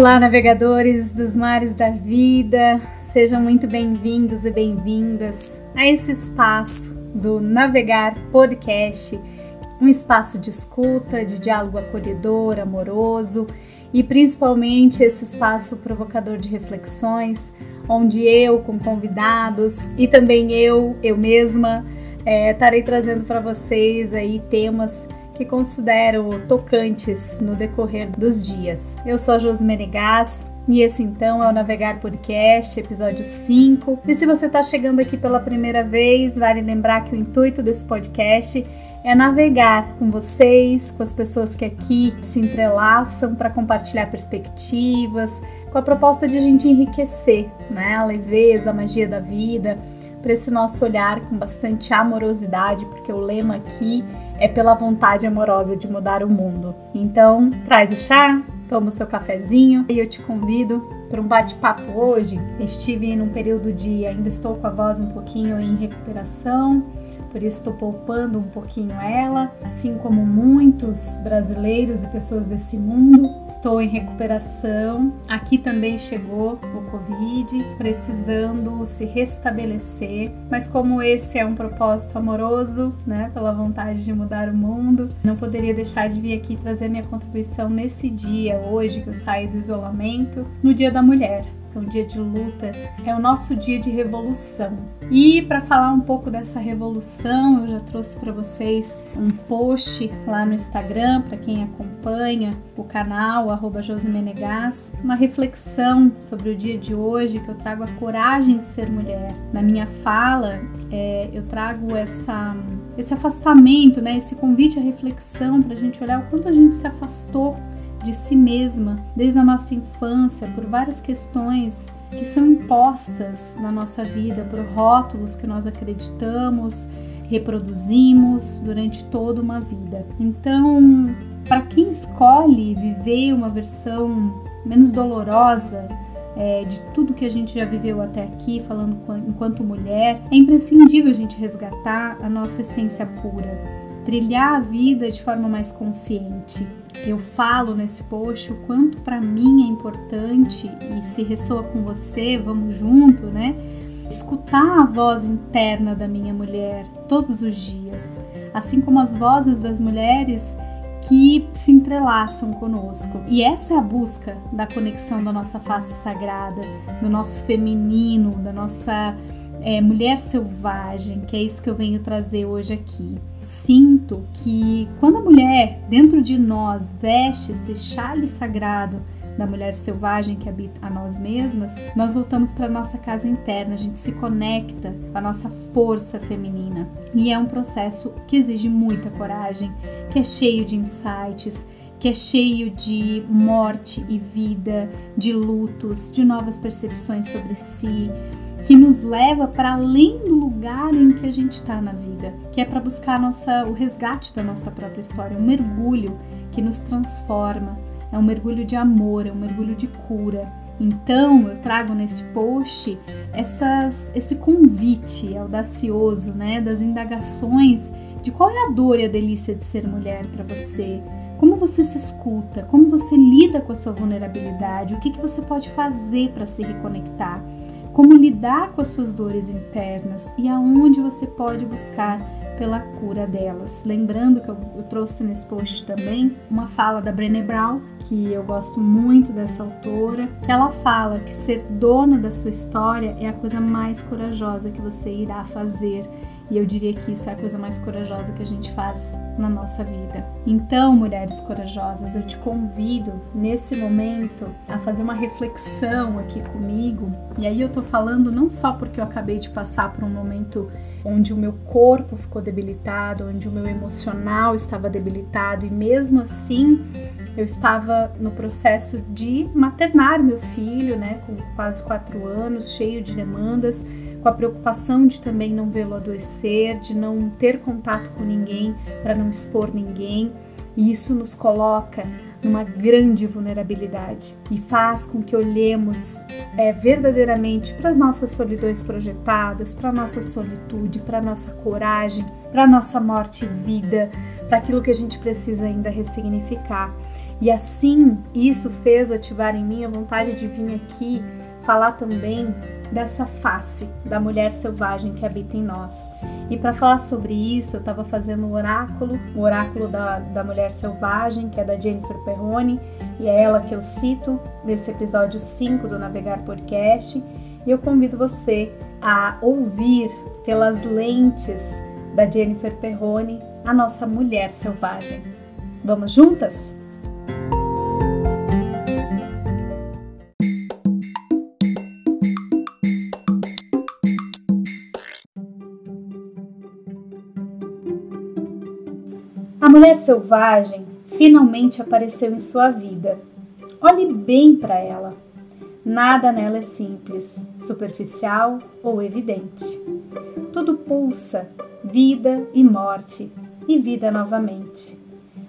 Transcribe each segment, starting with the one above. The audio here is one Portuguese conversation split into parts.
Olá, navegadores dos mares da vida, sejam muito bem-vindos e bem-vindas a esse espaço do Navegar Podcast, um espaço de escuta, de diálogo acolhedor, amoroso e principalmente esse espaço provocador de reflexões, onde eu, com convidados e também eu, eu mesma, é, estarei trazendo para vocês aí temas que considero tocantes no decorrer dos dias. Eu sou a Josi Menegás e esse então é o Navegar Podcast, episódio 5. E se você está chegando aqui pela primeira vez, vale lembrar que o intuito desse podcast é navegar com vocês, com as pessoas que aqui se entrelaçam para compartilhar perspectivas, com a proposta de a gente enriquecer né, a leveza, a magia da vida, para esse nosso olhar com bastante amorosidade, porque o lema aqui é pela vontade amorosa de mudar o mundo. Então, traz o chá, toma o seu cafezinho e eu te convido para um bate-papo hoje. Estive num período de ainda estou com a voz um pouquinho em recuperação por isso estou poupando um pouquinho ela, assim como muitos brasileiros e pessoas desse mundo. Estou em recuperação. Aqui também chegou o Covid, precisando se restabelecer. Mas como esse é um propósito amoroso, né, pela vontade de mudar o mundo, não poderia deixar de vir aqui trazer minha contribuição nesse dia, hoje que eu saio do isolamento, no Dia da Mulher é um dia de luta, é o nosso dia de revolução. E para falar um pouco dessa revolução, eu já trouxe para vocês um post lá no Instagram, para quem acompanha o canal, Josimenegas, uma reflexão sobre o dia de hoje, que eu trago a coragem de ser mulher. Na minha fala, é, eu trago essa, esse afastamento, né, esse convite à reflexão para a gente olhar o quanto a gente se afastou de si mesma desde a nossa infância por várias questões que são impostas na nossa vida por rótulos que nós acreditamos, reproduzimos durante toda uma vida. Então, para quem escolhe viver uma versão menos dolorosa é, de tudo que a gente já viveu até aqui, falando enquanto mulher, é imprescindível a gente resgatar a nossa essência pura, trilhar a vida de forma mais consciente eu falo nesse post o quanto para mim é importante e se ressoa com você, vamos junto, né? Escutar a voz interna da minha mulher todos os dias, assim como as vozes das mulheres que se entrelaçam conosco. E essa é a busca da conexão da nossa face sagrada, do nosso feminino, da nossa é, mulher selvagem, que é isso que eu venho trazer hoje aqui. Sinto que quando a mulher dentro de nós veste esse chale sagrado da mulher selvagem que habita a nós mesmas, nós voltamos para nossa casa interna, a gente se conecta com a nossa força feminina. E é um processo que exige muita coragem, que é cheio de insights, que é cheio de morte e vida, de lutos, de novas percepções sobre si, que nos leva para além do lugar em que a gente está na vida, que é para buscar nossa, o resgate da nossa própria história, um mergulho que nos transforma, é um mergulho de amor, é um mergulho de cura. Então eu trago nesse post essas, esse convite audacioso, né, das indagações de qual é a dor e a delícia de ser mulher para você, como você se escuta, como você lida com a sua vulnerabilidade, o que, que você pode fazer para se reconectar como lidar com as suas dores internas e aonde você pode buscar pela cura delas. Lembrando que eu, trouxe nesse post também uma fala da Brené Brown, que eu gosto muito dessa autora, ela fala que ser dona da sua história é a coisa mais corajosa que você irá fazer e eu diria que isso é a coisa mais corajosa que a gente faz na nossa vida. Então, mulheres corajosas, eu te convido nesse momento a fazer uma reflexão aqui comigo. E aí eu tô falando não só porque eu acabei de passar por um momento onde o meu corpo ficou debilitado, onde o meu emocional estava debilitado e mesmo assim eu estava no processo de maternar meu filho, né, com quase quatro anos, cheio de demandas com a preocupação de também não vê-lo adoecer, de não ter contato com ninguém para não expor ninguém. E isso nos coloca numa grande vulnerabilidade e faz com que olhemos é, verdadeiramente para as nossas solidões projetadas, para a nossa solitude, para a nossa coragem, para a nossa morte e vida, para aquilo que a gente precisa ainda ressignificar. E assim, isso fez ativar em mim a vontade de vir aqui falar também dessa face da mulher selvagem que habita em nós. E para falar sobre isso, eu estava fazendo o oráculo, o oráculo da, da mulher selvagem, que é da Jennifer Perrone, e é ela que eu cito nesse episódio 5 do Navegar Podcast. E eu convido você a ouvir pelas lentes da Jennifer Perrone a nossa mulher selvagem. Vamos juntas? A mulher selvagem finalmente apareceu em sua vida. Olhe bem para ela. Nada nela é simples, superficial ou evidente. Tudo pulsa, vida e morte, e vida novamente.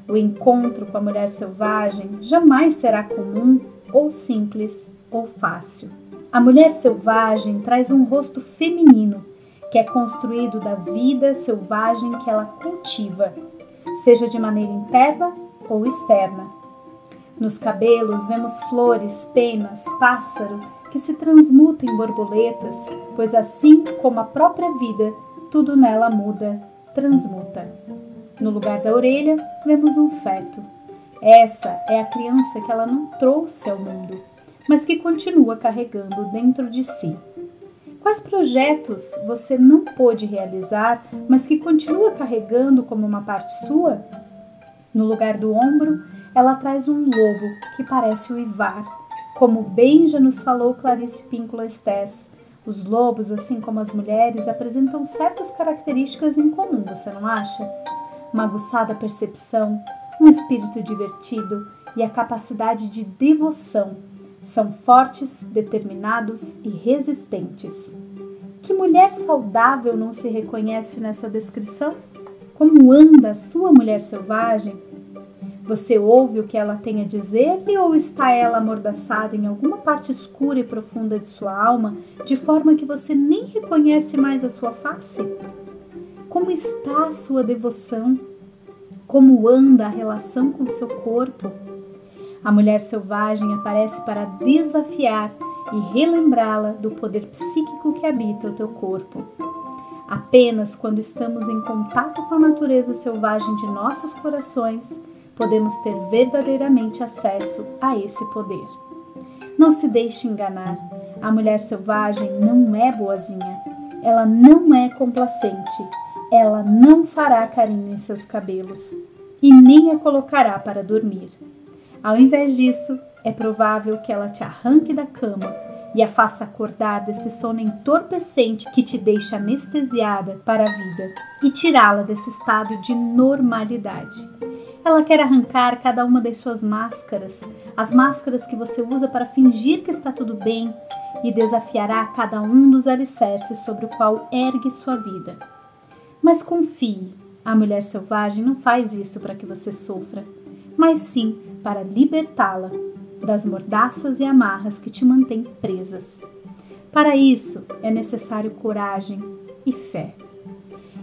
O encontro com a mulher selvagem jamais será comum ou simples ou fácil. A mulher selvagem traz um rosto feminino que é construído da vida selvagem que ela cultiva seja de maneira interna ou externa. Nos cabelos vemos flores, penas, pássaro que se transmutam em borboletas, pois assim como a própria vida, tudo nela muda, transmuta. No lugar da orelha, vemos um feto. Essa é a criança que ela não trouxe ao mundo, mas que continua carregando dentro de si. Quais projetos você não pôde realizar, mas que continua carregando como uma parte sua? No lugar do ombro, ela traz um lobo que parece uivar. Como bem já nos falou Clarice Píncula Estés, os lobos, assim como as mulheres, apresentam certas características em comum, você não acha? Uma aguçada percepção, um espírito divertido e a capacidade de devoção são fortes, determinados e resistentes. Que mulher saudável não se reconhece nessa descrição? Como anda a sua mulher selvagem? Você ouve o que ela tem a dizer-lhe ou está ela amordaçada em alguma parte escura e profunda de sua alma, de forma que você nem reconhece mais a sua face? Como está a sua devoção? Como anda a relação com seu corpo? A mulher selvagem aparece para desafiar e relembrá-la do poder psíquico que habita o teu corpo. Apenas quando estamos em contato com a natureza selvagem de nossos corações, podemos ter verdadeiramente acesso a esse poder. Não se deixe enganar. A mulher selvagem não é boazinha. Ela não é complacente. Ela não fará carinho em seus cabelos e nem a colocará para dormir. Ao invés disso, é provável que ela te arranque da cama e a faça acordar desse sono entorpecente que te deixa anestesiada para a vida e tirá-la desse estado de normalidade. Ela quer arrancar cada uma das suas máscaras, as máscaras que você usa para fingir que está tudo bem, e desafiará cada um dos alicerces sobre o qual ergue sua vida. Mas confie, a mulher selvagem não faz isso para que você sofra, mas sim para libertá-la das mordaças e amarras que te mantêm presas. Para isso é necessário coragem e fé.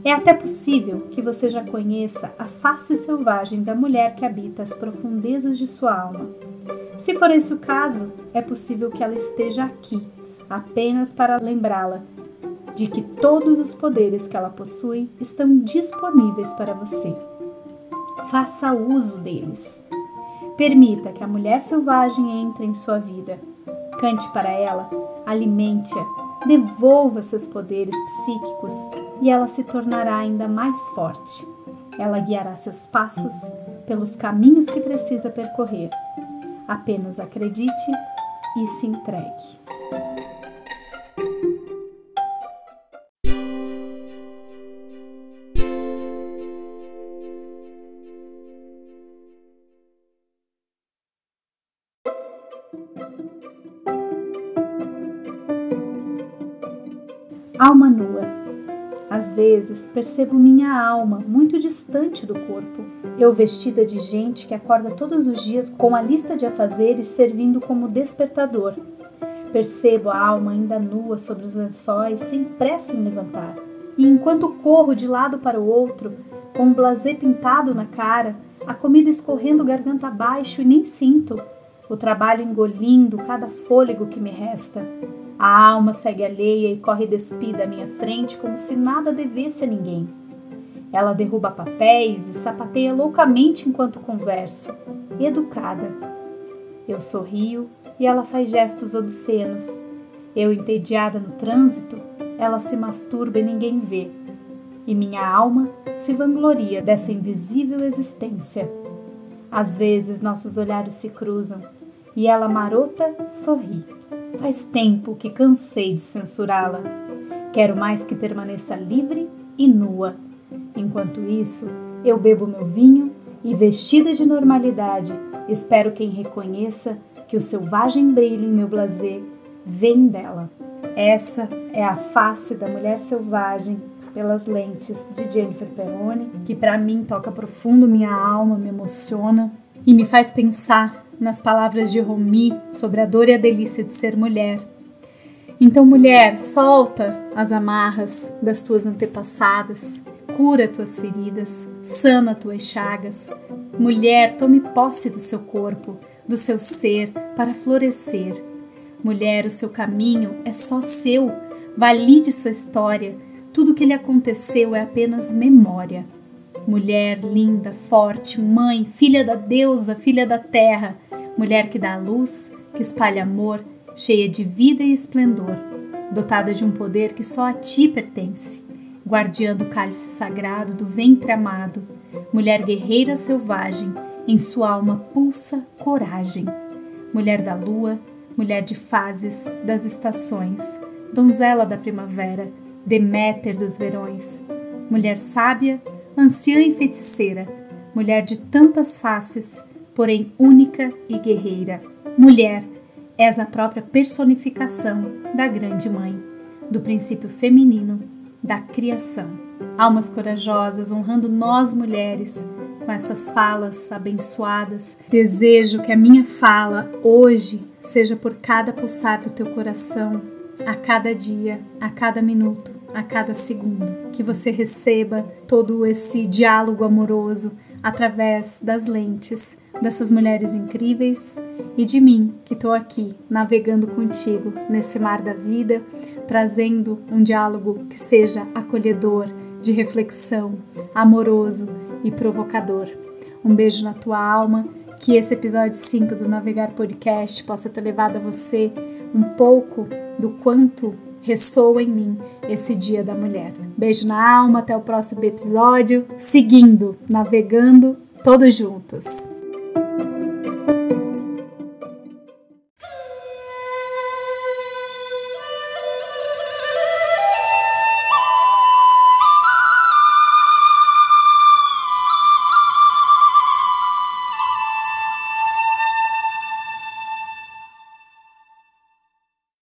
É até possível que você já conheça a face selvagem da mulher que habita as profundezas de sua alma. Se for esse o caso, é possível que ela esteja aqui, apenas para lembrá-la de que todos os poderes que ela possui estão disponíveis para você. Faça uso deles. Permita que a mulher selvagem entre em sua vida. Cante para ela, alimente-a, devolva seus poderes psíquicos e ela se tornará ainda mais forte. Ela guiará seus passos pelos caminhos que precisa percorrer. Apenas acredite e se entregue. Alma nua. Às vezes percebo minha alma muito distante do corpo. Eu vestida de gente que acorda todos os dias com a lista de afazeres servindo como despertador. Percebo a alma ainda nua sobre os lençóis, sem pressa em levantar. E enquanto corro de lado para o outro, com um blazer pintado na cara, A comida escorrendo garganta abaixo e nem sinto. O trabalho engolindo cada fôlego que me resta. A alma segue alheia e corre despida à minha frente como se nada devesse a ninguém. Ela derruba papéis e sapateia loucamente enquanto converso, educada. Eu sorrio e ela faz gestos obscenos. Eu, entediada no trânsito, ela se masturba e ninguém vê. E minha alma se vangloria dessa invisível existência. Às vezes nossos olhares se cruzam e ela marota sorri. Faz tempo que cansei de censurá-la. Quero mais que permaneça livre e nua. Enquanto isso, eu bebo meu vinho e, vestida de normalidade, espero quem reconheça que o selvagem brilho em meu blazer vem dela. Essa é a face da mulher selvagem pelas lentes de Jennifer Peroni, que para mim toca profundo minha alma, me emociona e me faz pensar nas palavras de Rumi sobre a dor e a delícia de ser mulher. Então, mulher, solta as amarras das tuas antepassadas, cura tuas feridas, sana tuas chagas. Mulher, tome posse do seu corpo, do seu ser para florescer. Mulher, o seu caminho é só seu. Valide sua história. Tudo que lhe aconteceu é apenas memória. Mulher linda, forte, mãe, filha da deusa, filha da terra mulher que dá luz, que espalha amor, cheia de vida e esplendor, dotada de um poder que só a ti pertence, guardiã do cálice sagrado do ventre amado, mulher guerreira selvagem, em sua alma pulsa coragem, mulher da lua, mulher de fases, das estações, donzela da primavera, Deméter dos verões, mulher sábia, anciã e feiticeira, mulher de tantas faces, porém única e guerreira. Mulher, és a própria personificação da Grande Mãe, do princípio feminino da criação. Almas corajosas honrando nós mulheres com essas falas abençoadas. Desejo que a minha fala hoje seja por cada pulsar do teu coração, a cada dia, a cada minuto, a cada segundo. Que você receba todo esse diálogo amoroso através das lentes dessas mulheres incríveis e de mim que estou aqui navegando contigo nesse mar da vida, trazendo um diálogo que seja acolhedor, de reflexão, amoroso e provocador. Um beijo na tua alma, que esse episódio 5 do Navegar Podcast possa ter levado a você um pouco do quanto ressoa em mim esse Dia da Mulher. Beijo na alma, até o próximo episódio. Seguindo, navegando todos juntos.